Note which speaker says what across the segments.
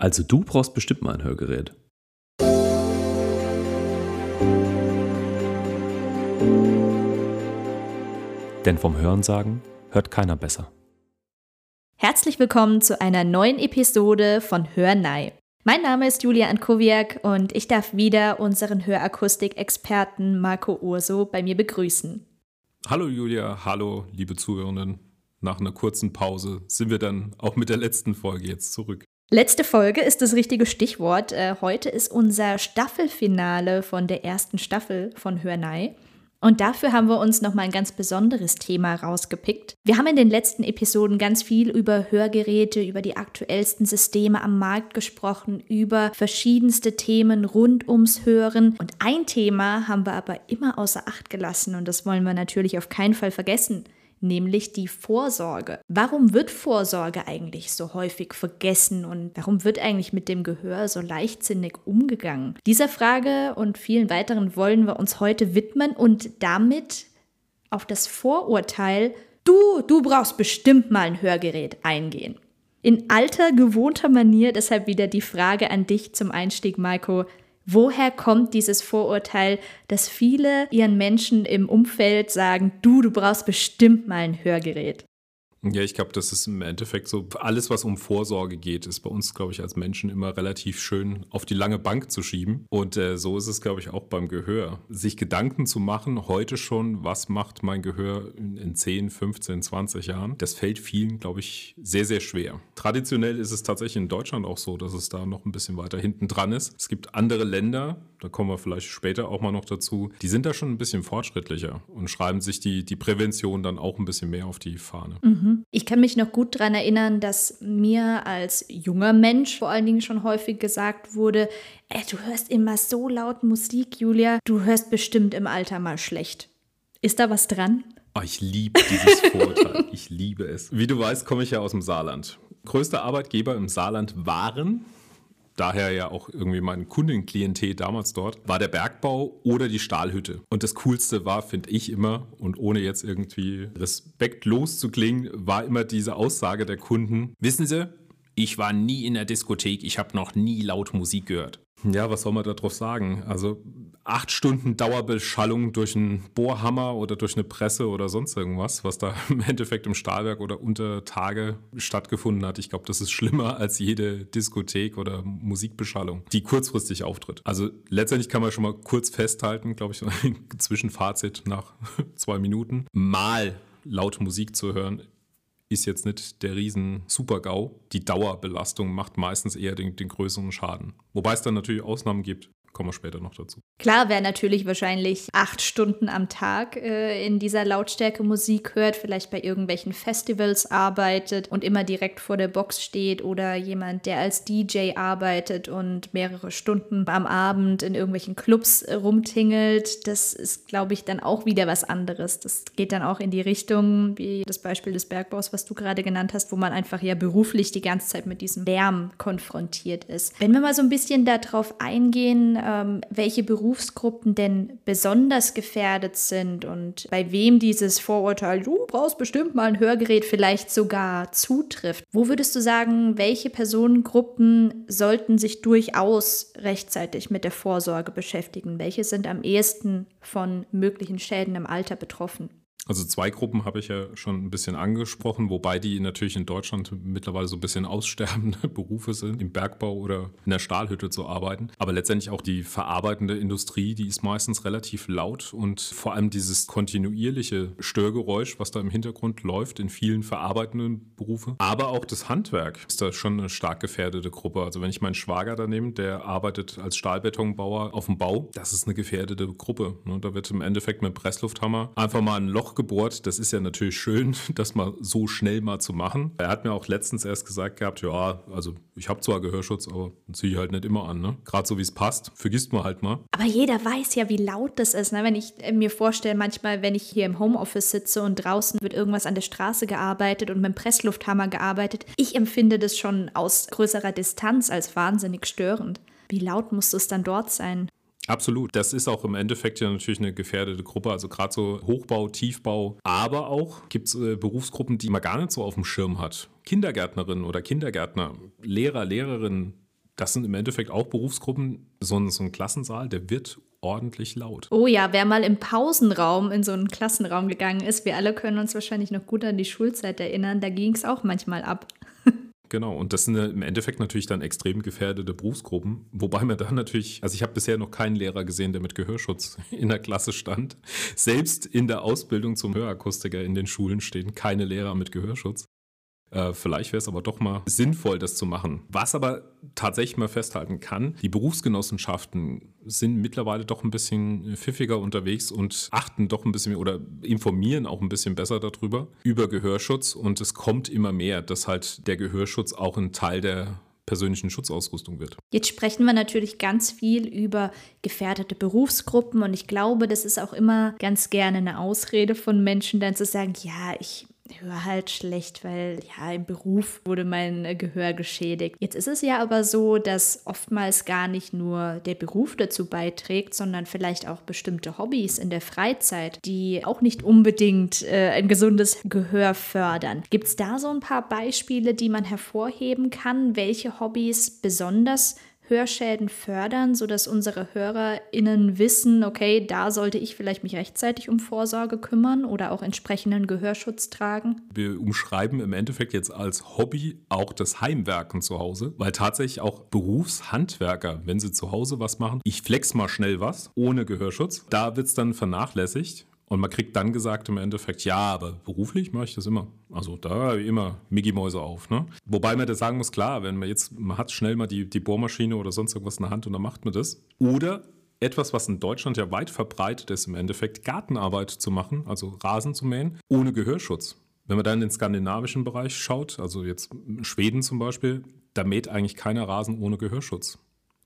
Speaker 1: Also du brauchst bestimmt mal ein Hörgerät. Denn vom Hörensagen hört keiner besser.
Speaker 2: Herzlich willkommen zu einer neuen Episode von Hörnei. Mein Name ist Julia Ankowiak und ich darf wieder unseren Hörakustik-Experten Marco Urso bei mir begrüßen.
Speaker 3: Hallo Julia, hallo liebe Zuhörenden. Nach einer kurzen Pause sind wir dann auch mit der letzten Folge jetzt zurück.
Speaker 2: Letzte Folge ist das richtige Stichwort. Äh, heute ist unser Staffelfinale von der ersten Staffel von Hörnei. Und dafür haben wir uns nochmal ein ganz besonderes Thema rausgepickt. Wir haben in den letzten Episoden ganz viel über Hörgeräte, über die aktuellsten Systeme am Markt gesprochen, über verschiedenste Themen rund ums Hören. Und ein Thema haben wir aber immer außer Acht gelassen und das wollen wir natürlich auf keinen Fall vergessen nämlich die Vorsorge. Warum wird Vorsorge eigentlich so häufig vergessen und warum wird eigentlich mit dem Gehör so leichtsinnig umgegangen? Dieser Frage und vielen weiteren wollen wir uns heute widmen und damit auf das Vorurteil, du, du brauchst bestimmt mal ein Hörgerät eingehen. In alter, gewohnter Manier deshalb wieder die Frage an dich zum Einstieg, Maiko. Woher kommt dieses Vorurteil, dass viele ihren Menschen im Umfeld sagen, du, du brauchst bestimmt mal ein Hörgerät?
Speaker 3: Ja, ich glaube, das ist im Endeffekt so, alles, was um Vorsorge geht, ist bei uns, glaube ich, als Menschen immer relativ schön auf die lange Bank zu schieben. Und äh, so ist es, glaube ich, auch beim Gehör. Sich Gedanken zu machen, heute schon, was macht mein Gehör in, in 10, 15, 20 Jahren, das fällt vielen, glaube ich, sehr, sehr schwer. Traditionell ist es tatsächlich in Deutschland auch so, dass es da noch ein bisschen weiter hinten dran ist. Es gibt andere Länder, da kommen wir vielleicht später auch mal noch dazu, die sind da schon ein bisschen fortschrittlicher und schreiben sich die, die Prävention dann auch ein bisschen mehr auf die Fahne.
Speaker 2: Mhm. Ich kann mich noch gut daran erinnern, dass mir als junger Mensch vor allen Dingen schon häufig gesagt wurde, ey, du hörst immer so laut Musik, Julia, du hörst bestimmt im Alter mal schlecht. Ist da was dran?
Speaker 3: Oh, ich liebe dieses Vorurteil. ich liebe es. Wie du weißt, komme ich ja aus dem Saarland. Größter Arbeitgeber im Saarland waren daher ja auch irgendwie mein Kundenklientel damals dort, war der Bergbau oder die Stahlhütte. Und das Coolste war, finde ich immer, und ohne jetzt irgendwie respektlos zu klingen, war immer diese Aussage der Kunden, wissen Sie, ich war nie in der Diskothek, ich habe noch nie laut Musik gehört. Ja, was soll man darauf sagen? Also acht Stunden Dauerbeschallung durch einen Bohrhammer oder durch eine Presse oder sonst irgendwas, was da im Endeffekt im Stahlwerk oder unter Tage stattgefunden hat. Ich glaube, das ist schlimmer als jede Diskothek oder Musikbeschallung, die kurzfristig auftritt. Also letztendlich kann man schon mal kurz festhalten, glaube ich, ein Zwischenfazit nach zwei Minuten. Mal laut Musik zu hören ist jetzt nicht der riesen Super-GAU. Die Dauerbelastung macht meistens eher den, den größeren Schaden. Wobei es dann natürlich Ausnahmen gibt. Kommen wir später noch dazu.
Speaker 2: Klar, wer natürlich wahrscheinlich acht Stunden am Tag äh, in dieser Lautstärke Musik hört, vielleicht bei irgendwelchen Festivals arbeitet und immer direkt vor der Box steht oder jemand, der als DJ arbeitet und mehrere Stunden am Abend in irgendwelchen Clubs äh, rumtingelt, das ist, glaube ich, dann auch wieder was anderes. Das geht dann auch in die Richtung, wie das Beispiel des Bergbaus, was du gerade genannt hast, wo man einfach ja beruflich die ganze Zeit mit diesem Lärm konfrontiert ist. Wenn wir mal so ein bisschen darauf eingehen, ähm, welche Berufsgruppen denn besonders gefährdet sind und bei wem dieses Vorurteil, du brauchst bestimmt mal ein Hörgerät, vielleicht sogar zutrifft. Wo würdest du sagen, welche Personengruppen sollten sich durchaus rechtzeitig mit der Vorsorge beschäftigen? Welche sind am ehesten von möglichen Schäden im Alter betroffen?
Speaker 3: Also zwei Gruppen habe ich ja schon ein bisschen angesprochen, wobei die natürlich in Deutschland mittlerweile so ein bisschen aussterbende Berufe sind, im Bergbau oder in der Stahlhütte zu arbeiten. Aber letztendlich auch die verarbeitende Industrie, die ist meistens relativ laut und vor allem dieses kontinuierliche Störgeräusch, was da im Hintergrund läuft in vielen verarbeitenden Berufen. Aber auch das Handwerk ist da schon eine stark gefährdete Gruppe. Also wenn ich meinen Schwager da nehme, der arbeitet als Stahlbetonbauer auf dem Bau, das ist eine gefährdete Gruppe. Ne? Da wird im Endeffekt mit Presslufthammer einfach mal ein Loch gebohrt. Das ist ja natürlich schön, das mal so schnell mal zu machen. Er hat mir auch letztens erst gesagt gehabt, ja, also ich habe zwar Gehörschutz, aber ziehe ich halt nicht immer an. Ne? Gerade so wie es passt, vergisst man halt mal.
Speaker 2: Aber jeder weiß ja, wie laut das ist. Ne? Wenn ich mir vorstelle, manchmal, wenn ich hier im Homeoffice sitze und draußen wird irgendwas an der Straße gearbeitet und mit dem Presslufthammer gearbeitet, ich empfinde das schon aus größerer Distanz als wahnsinnig störend. Wie laut muss es dann dort sein?
Speaker 3: Absolut. Das ist auch im Endeffekt ja natürlich eine gefährdete Gruppe. Also gerade so Hochbau, Tiefbau. Aber auch gibt es äh, Berufsgruppen, die man gar nicht so auf dem Schirm hat. Kindergärtnerinnen oder Kindergärtner, Lehrer, Lehrerinnen, Das sind im Endeffekt auch Berufsgruppen, so ein, so ein Klassensaal, der wird ordentlich laut.
Speaker 2: Oh ja, wer mal im Pausenraum in so einen Klassenraum gegangen ist, wir alle können uns wahrscheinlich noch gut an die Schulzeit erinnern, da ging es auch manchmal ab.
Speaker 3: Genau, und das sind im Endeffekt natürlich dann extrem gefährdete Berufsgruppen, wobei man dann natürlich, also ich habe bisher noch keinen Lehrer gesehen, der mit Gehörschutz in der Klasse stand. Selbst in der Ausbildung zum Hörakustiker in den Schulen stehen keine Lehrer mit Gehörschutz. Äh, vielleicht wäre es aber doch mal sinnvoll, das zu machen. Was aber tatsächlich mal festhalten kann, die Berufsgenossenschaften sind mittlerweile doch ein bisschen pfiffiger unterwegs und achten doch ein bisschen oder informieren auch ein bisschen besser darüber, über Gehörschutz. Und es kommt immer mehr, dass halt der Gehörschutz auch ein Teil der persönlichen Schutzausrüstung wird.
Speaker 2: Jetzt sprechen wir natürlich ganz viel über gefährdete Berufsgruppen und ich glaube, das ist auch immer ganz gerne eine Ausrede von Menschen, dann zu sagen, ja, ich höre halt schlecht, weil ja im Beruf wurde mein äh, Gehör geschädigt. Jetzt ist es ja aber so, dass oftmals gar nicht nur der Beruf dazu beiträgt, sondern vielleicht auch bestimmte Hobbys in der Freizeit, die auch nicht unbedingt äh, ein gesundes Gehör fördern. Gibt es da so ein paar Beispiele, die man hervorheben kann, welche Hobbys besonders Hörschäden fördern, sodass unsere HörerInnen wissen, okay, da sollte ich vielleicht mich rechtzeitig um Vorsorge kümmern oder auch entsprechenden Gehörschutz tragen?
Speaker 3: Wir umschreiben im Endeffekt jetzt als Hobby auch das Heimwerken zu Hause, weil tatsächlich auch Berufshandwerker, wenn sie zu Hause was machen, ich flex mal schnell was ohne Gehörschutz, da wird es dann vernachlässigt und man kriegt dann gesagt im Endeffekt, ja, aber beruflich mache ich das immer. Also da immer Mickey Mäuse auf. Ne? Wobei man da sagen muss, klar, wenn man jetzt, man hat schnell mal die, die Bohrmaschine oder sonst irgendwas in der Hand und dann macht man das. Oder etwas, was in Deutschland ja weit verbreitet ist, im Endeffekt Gartenarbeit zu machen, also Rasen zu mähen, ohne Gehörschutz. Wenn man dann in den skandinavischen Bereich schaut, also jetzt Schweden zum Beispiel, da mäht eigentlich keiner Rasen ohne Gehörschutz.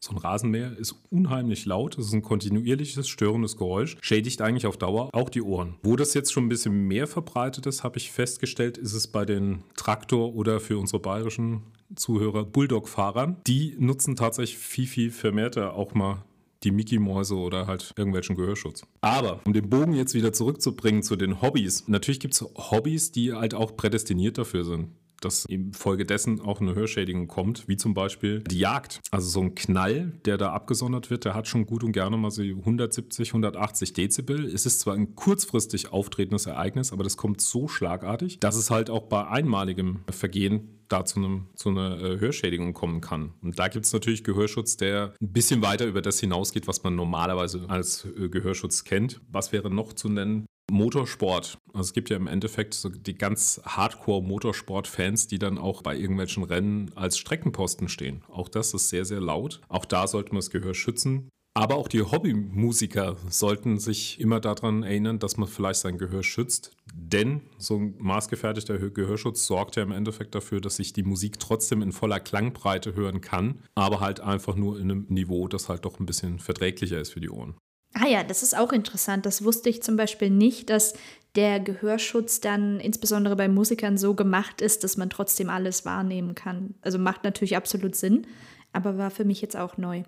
Speaker 3: So ein Rasenmäher ist unheimlich laut, es ist ein kontinuierliches, störendes Geräusch, schädigt eigentlich auf Dauer auch die Ohren. Wo das jetzt schon ein bisschen mehr verbreitet ist, habe ich festgestellt, ist es bei den Traktor- oder für unsere bayerischen Zuhörer Bulldog-Fahrern. Die nutzen tatsächlich viel, viel vermehrter auch mal die Mickey-Mäuse oder halt irgendwelchen Gehörschutz. Aber um den Bogen jetzt wieder zurückzubringen zu den Hobbys, natürlich gibt es Hobbys, die halt auch prädestiniert dafür sind dass infolgedessen auch eine Hörschädigung kommt, wie zum Beispiel die Jagd. Also so ein Knall, der da abgesondert wird, der hat schon gut und gerne mal so 170, 180 Dezibel. Es ist zwar ein kurzfristig auftretendes Ereignis, aber das kommt so schlagartig, dass es halt auch bei einmaligem Vergehen da zu, einem, zu einer äh, Hörschädigung kommen kann. Und da gibt es natürlich Gehörschutz, der ein bisschen weiter über das hinausgeht, was man normalerweise als äh, Gehörschutz kennt. Was wäre noch zu nennen? Motorsport. Also es gibt ja im Endeffekt so die ganz Hardcore-Motorsport-Fans, die dann auch bei irgendwelchen Rennen als Streckenposten stehen. Auch das ist sehr, sehr laut. Auch da sollte man das Gehör schützen. Aber auch die Hobbymusiker sollten sich immer daran erinnern, dass man vielleicht sein Gehör schützt. Denn so ein maßgefertigter Gehörschutz sorgt ja im Endeffekt dafür, dass ich die Musik trotzdem in voller Klangbreite hören kann, aber halt einfach nur in einem Niveau, das halt doch ein bisschen verträglicher ist für die Ohren.
Speaker 2: Ah ja, das ist auch interessant. Das wusste ich zum Beispiel nicht, dass der Gehörschutz dann insbesondere bei Musikern so gemacht ist, dass man trotzdem alles wahrnehmen kann. Also macht natürlich absolut Sinn, aber war für mich jetzt auch neu.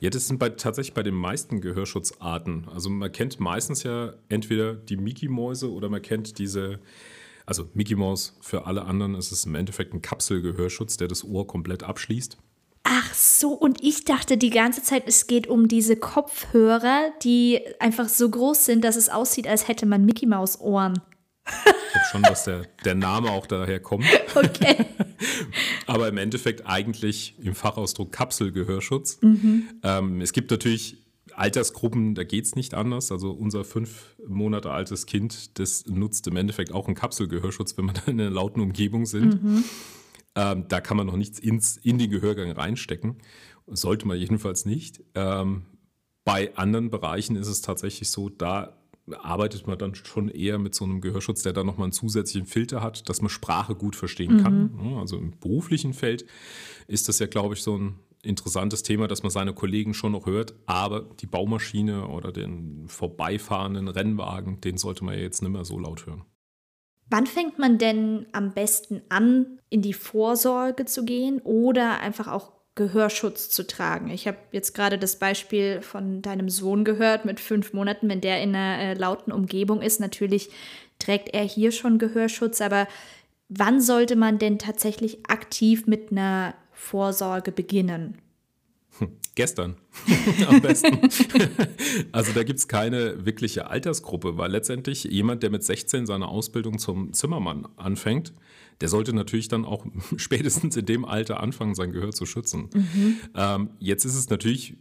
Speaker 3: Ja, das sind bei, tatsächlich bei den meisten Gehörschutzarten. Also man kennt meistens ja entweder die Mickey-Mäuse oder man kennt diese, also Mickey Maus für alle anderen ist es im Endeffekt ein Kapselgehörschutz, der das Ohr komplett abschließt.
Speaker 2: Ach so, und ich dachte die ganze Zeit, es geht um diese Kopfhörer, die einfach so groß sind, dass es aussieht, als hätte man Mickey Maus Ohren.
Speaker 3: Ich glaube schon, dass der, der Name auch daher kommt. Okay. Aber im Endeffekt eigentlich im Fachausdruck Kapselgehörschutz. Mhm. Ähm, es gibt natürlich Altersgruppen, da geht es nicht anders. Also unser fünf Monate altes Kind, das nutzt im Endeffekt auch einen Kapselgehörschutz, wenn wir da in einer lauten Umgebung sind. Mhm. Ähm, da kann man noch nichts ins, in den Gehörgang reinstecken. Sollte man jedenfalls nicht. Ähm, bei anderen Bereichen ist es tatsächlich so, da arbeitet man dann schon eher mit so einem Gehörschutz, der dann nochmal einen zusätzlichen Filter hat, dass man Sprache gut verstehen mhm. kann. Also im beruflichen Feld ist das ja, glaube ich, so ein interessantes Thema, dass man seine Kollegen schon noch hört, aber die Baumaschine oder den vorbeifahrenden Rennwagen, den sollte man ja jetzt nicht mehr so laut hören.
Speaker 2: Wann fängt man denn am besten an, in die Vorsorge zu gehen oder einfach auch Gehörschutz zu tragen? Ich habe jetzt gerade das Beispiel von deinem Sohn gehört mit fünf Monaten, wenn der in einer äh, lauten Umgebung ist. Natürlich trägt er hier schon Gehörschutz, aber wann sollte man denn tatsächlich aktiv mit einer Vorsorge beginnen?
Speaker 3: Hm, gestern am besten. also da gibt es keine wirkliche Altersgruppe, weil letztendlich jemand, der mit 16 seine Ausbildung zum Zimmermann anfängt, der sollte natürlich dann auch spätestens in dem Alter anfangen, sein Gehör zu schützen. Mhm. Ähm, jetzt ist es natürlich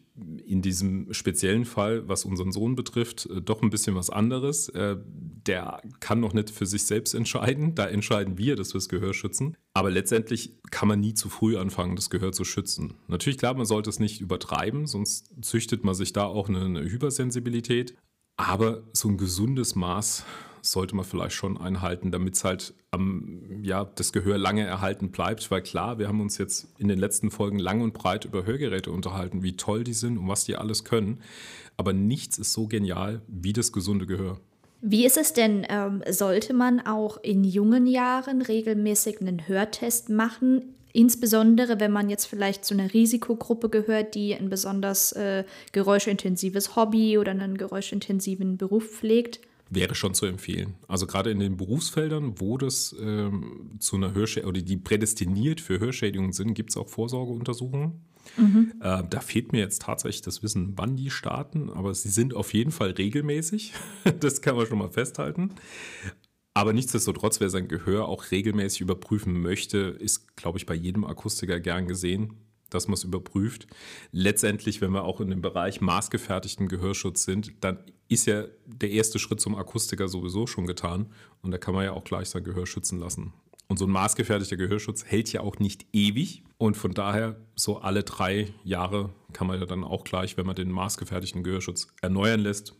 Speaker 3: in diesem speziellen Fall, was unseren Sohn betrifft, äh, doch ein bisschen was anderes. Äh, der kann noch nicht für sich selbst entscheiden. Da entscheiden wir, dass wir das Gehör schützen. Aber letztendlich kann man nie zu früh anfangen, das Gehör zu schützen. Natürlich, klar, man sollte es nicht übertreiben, sonst züchtet man sich da auch eine, eine Hypersensibilität. Aber so ein gesundes Maß sollte man vielleicht schon einhalten, damit es halt am, ja, das Gehör lange erhalten bleibt. Weil klar, wir haben uns jetzt in den letzten Folgen lang und breit über Hörgeräte unterhalten, wie toll die sind und was die alles können. Aber nichts ist so genial wie das gesunde Gehör.
Speaker 2: Wie ist es denn, ähm, sollte man auch in jungen Jahren regelmäßig einen Hörtest machen? Insbesondere, wenn man jetzt vielleicht zu einer Risikogruppe gehört, die ein besonders äh, geräuschintensives Hobby oder einen geräuschintensiven Beruf pflegt
Speaker 3: wäre schon zu empfehlen. Also gerade in den Berufsfeldern, wo das ähm, zu einer Hörschädigung oder die prädestiniert für Hörschädigungen sind, gibt es auch Vorsorgeuntersuchungen. Mhm. Äh, da fehlt mir jetzt tatsächlich das Wissen, wann die starten, aber sie sind auf jeden Fall regelmäßig. das kann man schon mal festhalten. Aber nichtsdestotrotz, wer sein Gehör auch regelmäßig überprüfen möchte, ist, glaube ich, bei jedem Akustiker gern gesehen dass man es überprüft. Letztendlich, wenn wir auch in dem Bereich maßgefertigten Gehörschutz sind, dann ist ja der erste Schritt zum Akustiker sowieso schon getan und da kann man ja auch gleich sein Gehör schützen lassen. Und so ein maßgefertigter Gehörschutz hält ja auch nicht ewig. Und von daher, so alle drei Jahre kann man ja dann auch gleich, wenn man den maßgefertigten Gehörschutz erneuern lässt,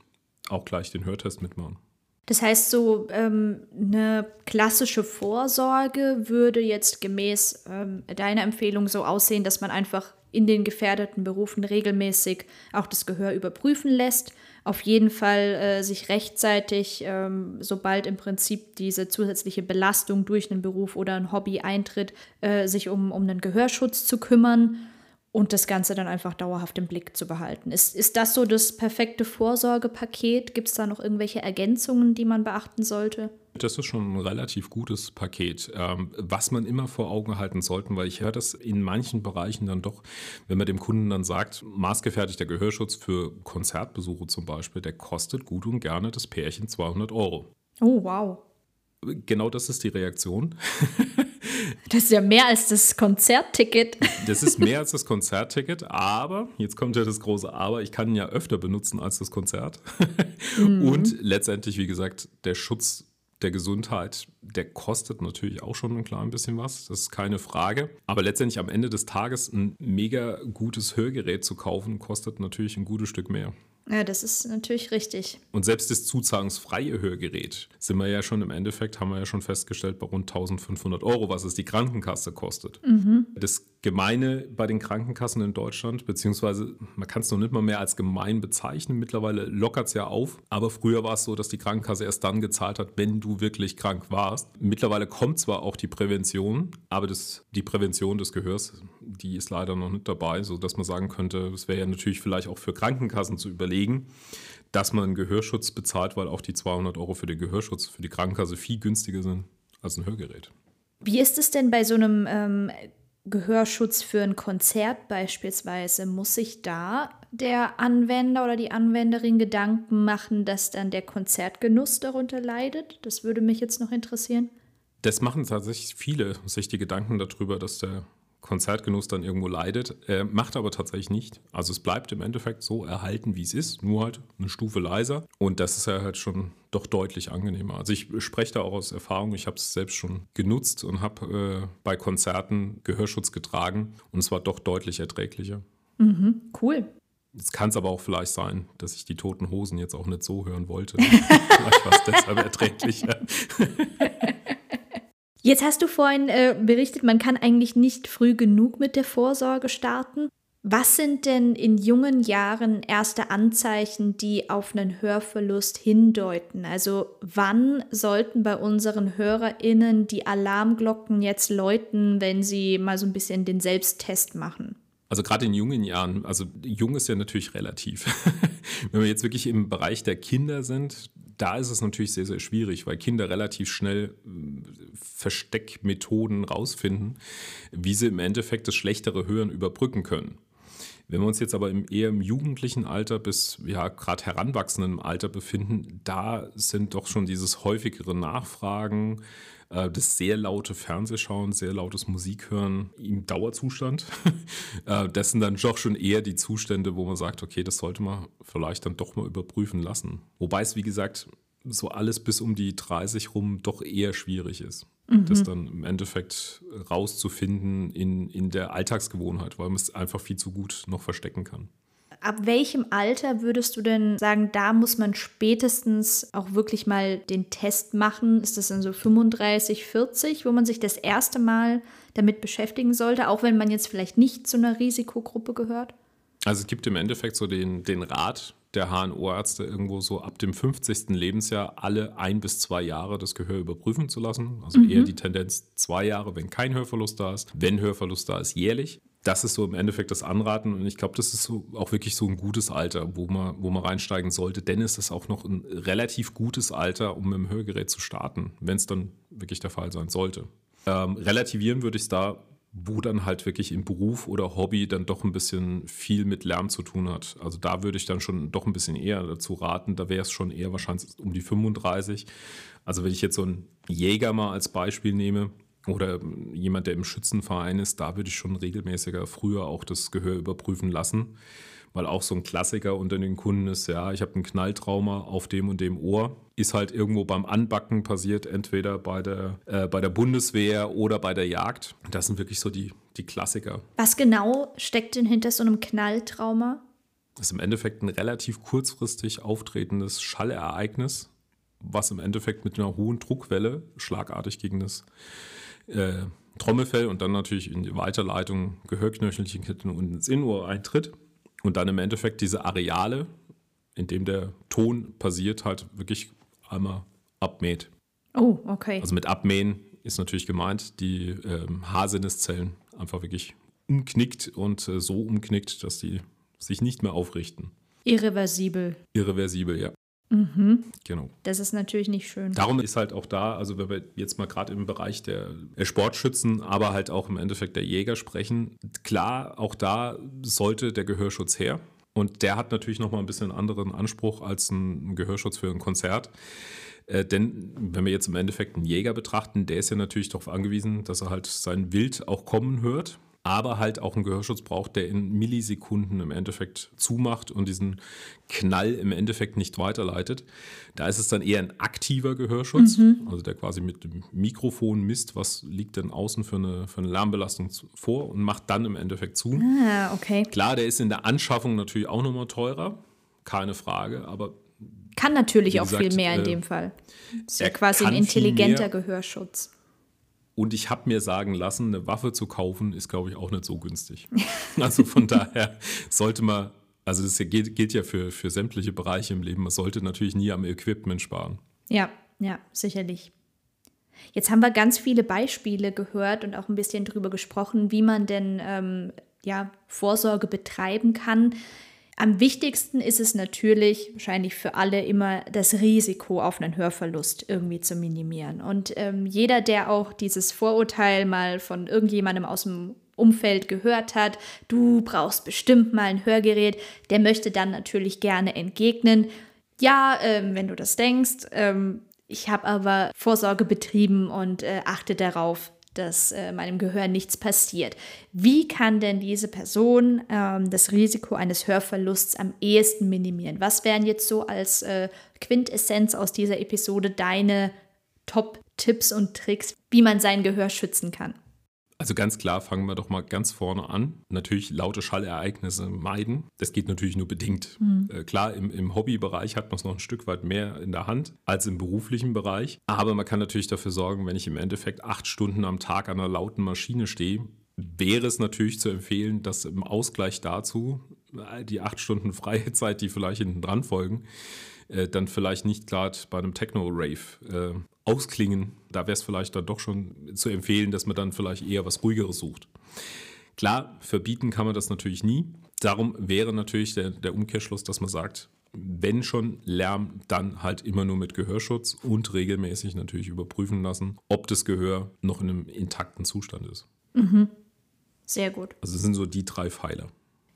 Speaker 3: auch gleich den Hörtest mitmachen.
Speaker 2: Das heißt, so ähm, eine klassische Vorsorge würde jetzt gemäß ähm, deiner Empfehlung so aussehen, dass man einfach in den gefährdeten Berufen regelmäßig auch das Gehör überprüfen lässt. Auf jeden Fall äh, sich rechtzeitig, ähm, sobald im Prinzip diese zusätzliche Belastung durch einen Beruf oder ein Hobby eintritt, äh, sich um, um einen Gehörschutz zu kümmern und das Ganze dann einfach dauerhaft im Blick zu behalten. Ist, ist das so das perfekte Vorsorgepaket? Gibt es da noch irgendwelche Ergänzungen, die man beachten sollte?
Speaker 3: Das ist schon ein relativ gutes Paket, ähm, was man immer vor Augen halten sollte, weil ich höre das in manchen Bereichen dann doch, wenn man dem Kunden dann sagt, maßgefertigter Gehörschutz für Konzertbesuche zum Beispiel, der kostet gut und gerne das Pärchen 200 Euro.
Speaker 2: Oh, wow.
Speaker 3: Genau das ist die Reaktion.
Speaker 2: Das ist ja mehr als das Konzertticket.
Speaker 3: Das ist mehr als das Konzertticket, aber, jetzt kommt ja das große Aber, ich kann ihn ja öfter benutzen als das Konzert. Mhm. Und letztendlich, wie gesagt, der Schutz der Gesundheit, der kostet natürlich auch schon ein klein bisschen was, das ist keine Frage. Aber letztendlich am Ende des Tages ein mega gutes Hörgerät zu kaufen, kostet natürlich ein gutes Stück mehr.
Speaker 2: Ja, das ist natürlich richtig.
Speaker 3: Und selbst das zuzahlungsfreie Hörgerät sind wir ja schon im Endeffekt, haben wir ja schon festgestellt, bei rund 1500 Euro, was es die Krankenkasse kostet. Mhm. Das Gemeine bei den Krankenkassen in Deutschland, beziehungsweise man kann es noch nicht mal mehr als gemein bezeichnen. Mittlerweile lockert es ja auf. Aber früher war es so, dass die Krankenkasse erst dann gezahlt hat, wenn du wirklich krank warst. Mittlerweile kommt zwar auch die Prävention, aber das, die Prävention des Gehörs, die ist leider noch nicht dabei, sodass man sagen könnte, es wäre ja natürlich vielleicht auch für Krankenkassen zu überlegen dass man einen Gehörschutz bezahlt, weil auch die 200 Euro für den Gehörschutz für die Krankenkasse viel günstiger sind als ein Hörgerät.
Speaker 2: Wie ist es denn bei so einem ähm, Gehörschutz für ein Konzert beispielsweise? Muss sich da der Anwender oder die Anwenderin Gedanken machen, dass dann der Konzertgenuss darunter leidet? Das würde mich jetzt noch interessieren.
Speaker 3: Das machen tatsächlich viele sich die Gedanken darüber, dass der Konzertgenuss dann irgendwo leidet. Äh, macht aber tatsächlich nicht. Also es bleibt im Endeffekt so erhalten, wie es ist, nur halt eine Stufe leiser. Und das ist ja halt schon doch deutlich angenehmer. Also ich spreche da auch aus Erfahrung. Ich habe es selbst schon genutzt und habe äh, bei Konzerten Gehörschutz getragen und es war doch deutlich erträglicher.
Speaker 2: Mhm, cool.
Speaker 3: Jetzt kann es aber auch vielleicht sein, dass ich die toten Hosen jetzt auch nicht so hören wollte. vielleicht war es deshalb erträglicher.
Speaker 2: Jetzt hast du vorhin äh, berichtet, man kann eigentlich nicht früh genug mit der Vorsorge starten. Was sind denn in jungen Jahren erste Anzeichen, die auf einen Hörverlust hindeuten? Also wann sollten bei unseren Hörerinnen die Alarmglocken jetzt läuten, wenn sie mal so ein bisschen den Selbsttest machen?
Speaker 3: Also gerade in jungen Jahren, also jung ist ja natürlich relativ. Wenn wir jetzt wirklich im Bereich der Kinder sind, da ist es natürlich sehr, sehr schwierig, weil Kinder relativ schnell äh, Versteckmethoden rausfinden, wie sie im Endeffekt das schlechtere Hören überbrücken können. Wenn wir uns jetzt aber im, eher im jugendlichen Alter bis ja gerade heranwachsenden Alter befinden, da sind doch schon dieses häufigere Nachfragen, das sehr laute Fernsehschauen, sehr lautes Musikhören im Dauerzustand. äh, das sind dann doch schon eher die Zustände, wo man sagt, okay, das sollte man vielleicht dann doch mal überprüfen lassen. Wobei es, wie gesagt, so alles bis um die 30 rum doch eher schwierig ist. Mhm. Das dann im Endeffekt rauszufinden in, in der Alltagsgewohnheit, weil man es einfach viel zu gut noch verstecken kann.
Speaker 2: Ab welchem Alter würdest du denn sagen, da muss man spätestens auch wirklich mal den Test machen? Ist das dann so 35, 40, wo man sich das erste Mal damit beschäftigen sollte, auch wenn man jetzt vielleicht nicht zu einer Risikogruppe gehört?
Speaker 3: Also es gibt im Endeffekt so den, den Rat, der HNO-Ärzte irgendwo so ab dem 50. Lebensjahr alle ein bis zwei Jahre das Gehör überprüfen zu lassen. Also mhm. eher die Tendenz zwei Jahre, wenn kein Hörverlust da ist. Wenn Hörverlust da ist, jährlich. Das ist so im Endeffekt das Anraten und ich glaube, das ist so auch wirklich so ein gutes Alter, wo man, wo man reinsteigen sollte. Denn es ist auch noch ein relativ gutes Alter, um mit dem Hörgerät zu starten, wenn es dann wirklich der Fall sein sollte. Ähm, relativieren würde ich es da wo dann halt wirklich im Beruf oder Hobby dann doch ein bisschen viel mit Lärm zu tun hat. Also da würde ich dann schon doch ein bisschen eher dazu raten. Da wäre es schon eher wahrscheinlich um die 35. Also wenn ich jetzt so einen Jäger mal als Beispiel nehme oder jemand, der im Schützenverein ist, da würde ich schon regelmäßiger früher auch das Gehör überprüfen lassen weil auch so ein Klassiker unter den Kunden ist, ja, ich habe ein Knalltrauma auf dem und dem Ohr. Ist halt irgendwo beim Anbacken passiert, entweder bei der, äh, bei der Bundeswehr oder bei der Jagd. Das sind wirklich so die, die Klassiker.
Speaker 2: Was genau steckt denn hinter so einem Knalltrauma?
Speaker 3: Das ist im Endeffekt ein relativ kurzfristig auftretendes Schallereignis, was im Endeffekt mit einer hohen Druckwelle schlagartig gegen das äh, Trommelfell und dann natürlich in die Weiterleitung Gehörknöchelchen und ins Innenohr eintritt und dann im Endeffekt diese Areale, in dem der Ton passiert, halt wirklich einmal abmäht.
Speaker 2: Oh, okay.
Speaker 3: Also mit abmähen ist natürlich gemeint, die ähm, Haarsinneszellen einfach wirklich umknickt und äh, so umknickt, dass die sich nicht mehr aufrichten.
Speaker 2: Irreversibel.
Speaker 3: Irreversibel, ja.
Speaker 2: Mhm.
Speaker 3: Genau.
Speaker 2: Das ist natürlich nicht schön.
Speaker 3: Darum ist halt auch da, also wenn wir jetzt mal gerade im Bereich der Sportschützen, aber halt auch im Endeffekt der Jäger sprechen, klar, auch da sollte der Gehörschutz her. Und der hat natürlich nochmal ein bisschen anderen Anspruch als ein Gehörschutz für ein Konzert. Äh, denn wenn wir jetzt im Endeffekt einen Jäger betrachten, der ist ja natürlich darauf angewiesen, dass er halt sein Wild auch kommen hört aber halt auch einen Gehörschutz braucht, der in Millisekunden im Endeffekt zumacht und diesen Knall im Endeffekt nicht weiterleitet. Da ist es dann eher ein aktiver Gehörschutz, mhm. also der quasi mit dem Mikrofon misst, was liegt denn außen für eine, für eine Lärmbelastung vor und macht dann im Endeffekt zu.
Speaker 2: Ah, okay.
Speaker 3: Klar, der ist in der Anschaffung natürlich auch nochmal teurer, keine Frage, aber
Speaker 2: kann natürlich auch gesagt, viel mehr in äh, dem Fall. Das ist ja quasi ein intelligenter Gehörschutz.
Speaker 3: Und ich habe mir sagen lassen, eine Waffe zu kaufen, ist, glaube ich, auch nicht so günstig. also von daher sollte man, also das gilt, gilt ja für, für sämtliche Bereiche im Leben, man sollte natürlich nie am Equipment sparen.
Speaker 2: Ja, ja, sicherlich. Jetzt haben wir ganz viele Beispiele gehört und auch ein bisschen darüber gesprochen, wie man denn ähm, ja, Vorsorge betreiben kann. Am wichtigsten ist es natürlich, wahrscheinlich für alle immer, das Risiko auf einen Hörverlust irgendwie zu minimieren. Und ähm, jeder, der auch dieses Vorurteil mal von irgendjemandem aus dem Umfeld gehört hat, du brauchst bestimmt mal ein Hörgerät, der möchte dann natürlich gerne entgegnen. Ja, ähm, wenn du das denkst, ähm, ich habe aber Vorsorge betrieben und äh, achte darauf, dass äh, meinem Gehör nichts passiert. Wie kann denn diese Person ähm, das Risiko eines Hörverlusts am ehesten minimieren? Was wären jetzt so als äh, Quintessenz aus dieser Episode deine Top-Tipps und Tricks, wie man sein Gehör schützen kann?
Speaker 3: Also ganz klar, fangen wir doch mal ganz vorne an. Natürlich laute Schallereignisse meiden. Das geht natürlich nur bedingt. Mhm. Äh, klar, im, im Hobbybereich hat man es noch ein Stück weit mehr in der Hand als im beruflichen Bereich. Aber man kann natürlich dafür sorgen, wenn ich im Endeffekt acht Stunden am Tag an einer lauten Maschine stehe, wäre es natürlich zu empfehlen, dass im Ausgleich dazu äh, die acht Stunden freie Zeit, die vielleicht hinten dran folgen, äh, dann vielleicht nicht gerade bei einem Techno-Rave äh, ausklingen. Da wäre es vielleicht dann doch schon zu empfehlen, dass man dann vielleicht eher was Ruhigeres sucht. Klar, verbieten kann man das natürlich nie. Darum wäre natürlich der, der Umkehrschluss, dass man sagt, wenn schon Lärm, dann halt immer nur mit Gehörschutz und regelmäßig natürlich überprüfen lassen, ob das Gehör noch in einem intakten Zustand ist.
Speaker 2: Mhm. Sehr gut.
Speaker 3: Also das sind so die drei Pfeiler.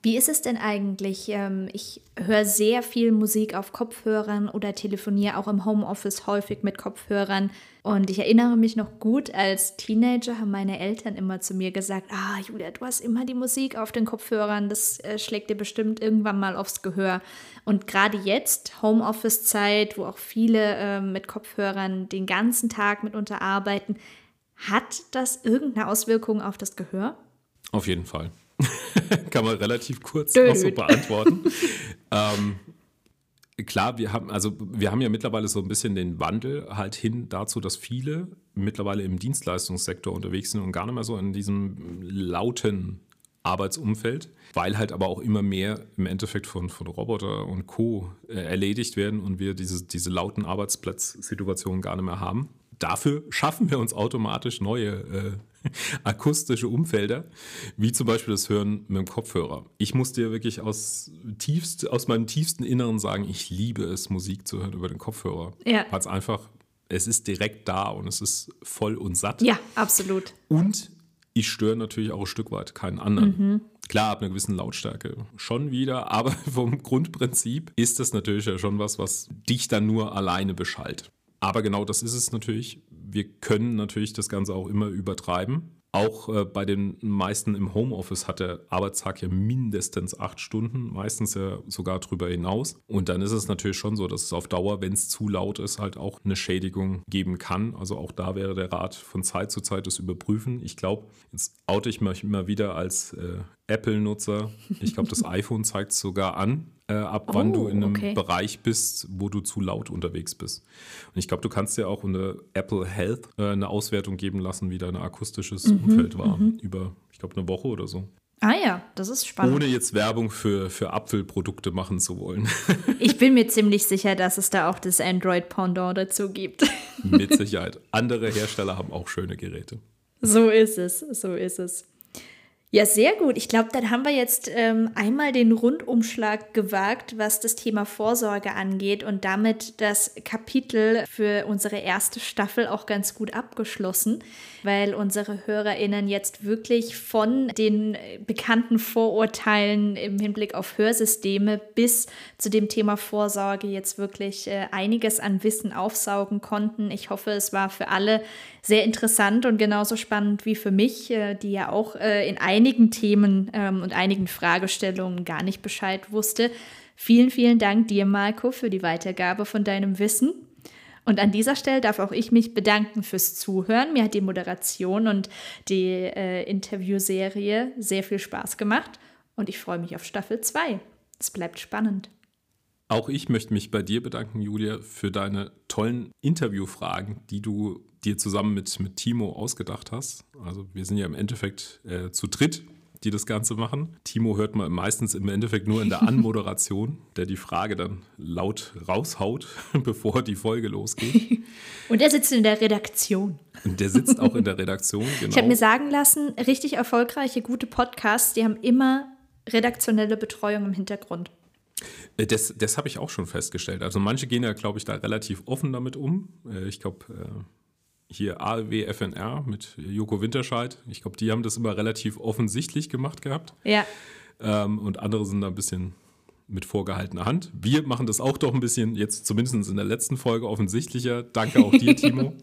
Speaker 2: Wie ist es denn eigentlich? Ähm, ich höre sehr viel Musik auf Kopfhörern oder telefoniere auch im Homeoffice häufig mit Kopfhörern. Und ich erinnere mich noch gut, als Teenager haben meine Eltern immer zu mir gesagt, ah Julia, du hast immer die Musik auf den Kopfhörern, das äh, schlägt dir bestimmt irgendwann mal aufs Gehör. Und gerade jetzt, Homeoffice-Zeit, wo auch viele äh, mit Kopfhörern den ganzen Tag mitunter arbeiten, hat das irgendeine Auswirkung auf das Gehör?
Speaker 3: Auf jeden Fall. Kann man relativ kurz auch so beantworten. ähm, klar, wir haben, also wir haben ja mittlerweile so ein bisschen den Wandel halt hin dazu, dass viele mittlerweile im Dienstleistungssektor unterwegs sind und gar nicht mehr so in diesem lauten Arbeitsumfeld, weil halt aber auch immer mehr im Endeffekt von, von Roboter und Co. Äh, erledigt werden und wir diese, diese lauten Arbeitsplatzsituationen gar nicht mehr haben. Dafür schaffen wir uns automatisch neue äh, akustische Umfelder, wie zum Beispiel das Hören mit dem Kopfhörer. Ich muss dir wirklich aus, tiefst, aus meinem tiefsten Inneren sagen, ich liebe es, Musik zu hören über den Kopfhörer. Ja. Weil es einfach, es ist direkt da und es ist voll und satt.
Speaker 2: Ja, absolut.
Speaker 3: Und ich störe natürlich auch ein Stück weit keinen anderen. Mhm. Klar, ab einer gewissen Lautstärke schon wieder, aber vom Grundprinzip ist das natürlich ja schon was, was dich dann nur alleine beschallt. Aber genau das ist es natürlich wir können natürlich das Ganze auch immer übertreiben. Auch äh, bei den meisten im Homeoffice hat der Arbeitstag ja mindestens acht Stunden, meistens ja sogar darüber hinaus. Und dann ist es natürlich schon so, dass es auf Dauer, wenn es zu laut ist, halt auch eine Schädigung geben kann. Also auch da wäre der Rat von Zeit zu Zeit das Überprüfen. Ich glaube, jetzt oute ich mich immer wieder als äh, Apple-Nutzer. Ich glaube, das iPhone zeigt es sogar an äh, ab oh, wann du in einem okay. Bereich bist, wo du zu laut unterwegs bist. Und ich glaube, du kannst ja auch unter Apple Health äh, eine Auswertung geben lassen, wie dein akustisches mhm, Umfeld war, mhm. über, ich glaube, eine Woche oder so.
Speaker 2: Ah ja, das ist spannend.
Speaker 3: Ohne jetzt Werbung für, für Apfelprodukte machen zu wollen.
Speaker 2: ich bin mir ziemlich sicher, dass es da auch das Android-Pendant dazu gibt.
Speaker 3: Mit Sicherheit. Andere Hersteller haben auch schöne Geräte.
Speaker 2: So ist es, so ist es. Ja, sehr gut. Ich glaube, dann haben wir jetzt ähm, einmal den Rundumschlag gewagt, was das Thema Vorsorge angeht und damit das Kapitel für unsere erste Staffel auch ganz gut abgeschlossen, weil unsere Hörerinnen jetzt wirklich von den bekannten Vorurteilen im Hinblick auf Hörsysteme bis zu dem Thema Vorsorge jetzt wirklich äh, einiges an Wissen aufsaugen konnten. Ich hoffe, es war für alle sehr interessant und genauso spannend wie für mich, äh, die ja auch äh, in einigen Themen ähm, und einigen Fragestellungen gar nicht Bescheid wusste. Vielen, vielen Dank dir, Marco, für die Weitergabe von deinem Wissen. Und an dieser Stelle darf auch ich mich bedanken fürs Zuhören. Mir hat die Moderation und die äh, Interviewserie sehr viel Spaß gemacht und ich freue mich auf Staffel 2. Es bleibt spannend.
Speaker 3: Auch ich möchte mich bei dir bedanken, Julia, für deine tollen Interviewfragen, die du dir zusammen mit, mit Timo ausgedacht hast. Also wir sind ja im Endeffekt äh, zu dritt, die das Ganze machen. Timo hört man meistens im Endeffekt nur in der Anmoderation, der die Frage dann laut raushaut, bevor die Folge losgeht.
Speaker 2: Und er sitzt in der Redaktion.
Speaker 3: Und der sitzt auch in der Redaktion, genau.
Speaker 2: Ich habe mir sagen lassen, richtig erfolgreiche, gute Podcasts, die haben immer redaktionelle Betreuung im Hintergrund.
Speaker 3: Äh, das, das habe ich auch schon festgestellt. Also manche gehen ja, glaube ich, da relativ offen damit um. Äh, ich glaube, äh, hier ALW FNR mit Joko Winterscheid, ich glaube, die haben das immer relativ offensichtlich gemacht gehabt.
Speaker 2: Ja.
Speaker 3: Ähm, und andere sind da ein bisschen mit vorgehaltener Hand. Wir machen das auch doch ein bisschen, jetzt zumindest in der letzten Folge offensichtlicher. Danke auch dir, Timo.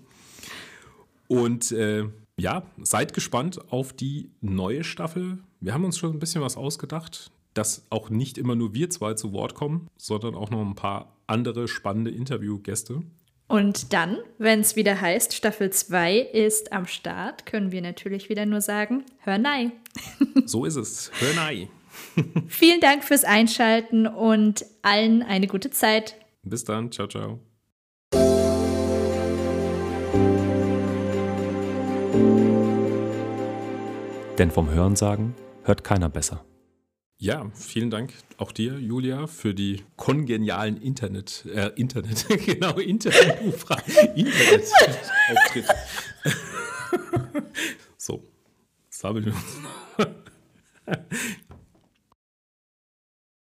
Speaker 3: Und äh, ja, seid gespannt auf die neue Staffel. Wir haben uns schon ein bisschen was ausgedacht dass auch nicht immer nur wir zwei zu Wort kommen, sondern auch noch ein paar andere spannende Interviewgäste.
Speaker 2: Und dann, wenn es wieder heißt, Staffel 2 ist am Start, können wir natürlich wieder nur sagen, hör nei.
Speaker 3: so ist es, hör nei.
Speaker 2: Vielen Dank fürs Einschalten und allen eine gute Zeit.
Speaker 3: Bis dann, ciao, ciao.
Speaker 1: Denn vom Hörensagen hört keiner besser.
Speaker 3: Ja, vielen Dank auch dir, Julia, für die kongenialen Internet, äh, Internet, genau, Internet, Internet Auftritte. so, sammeln wir uns.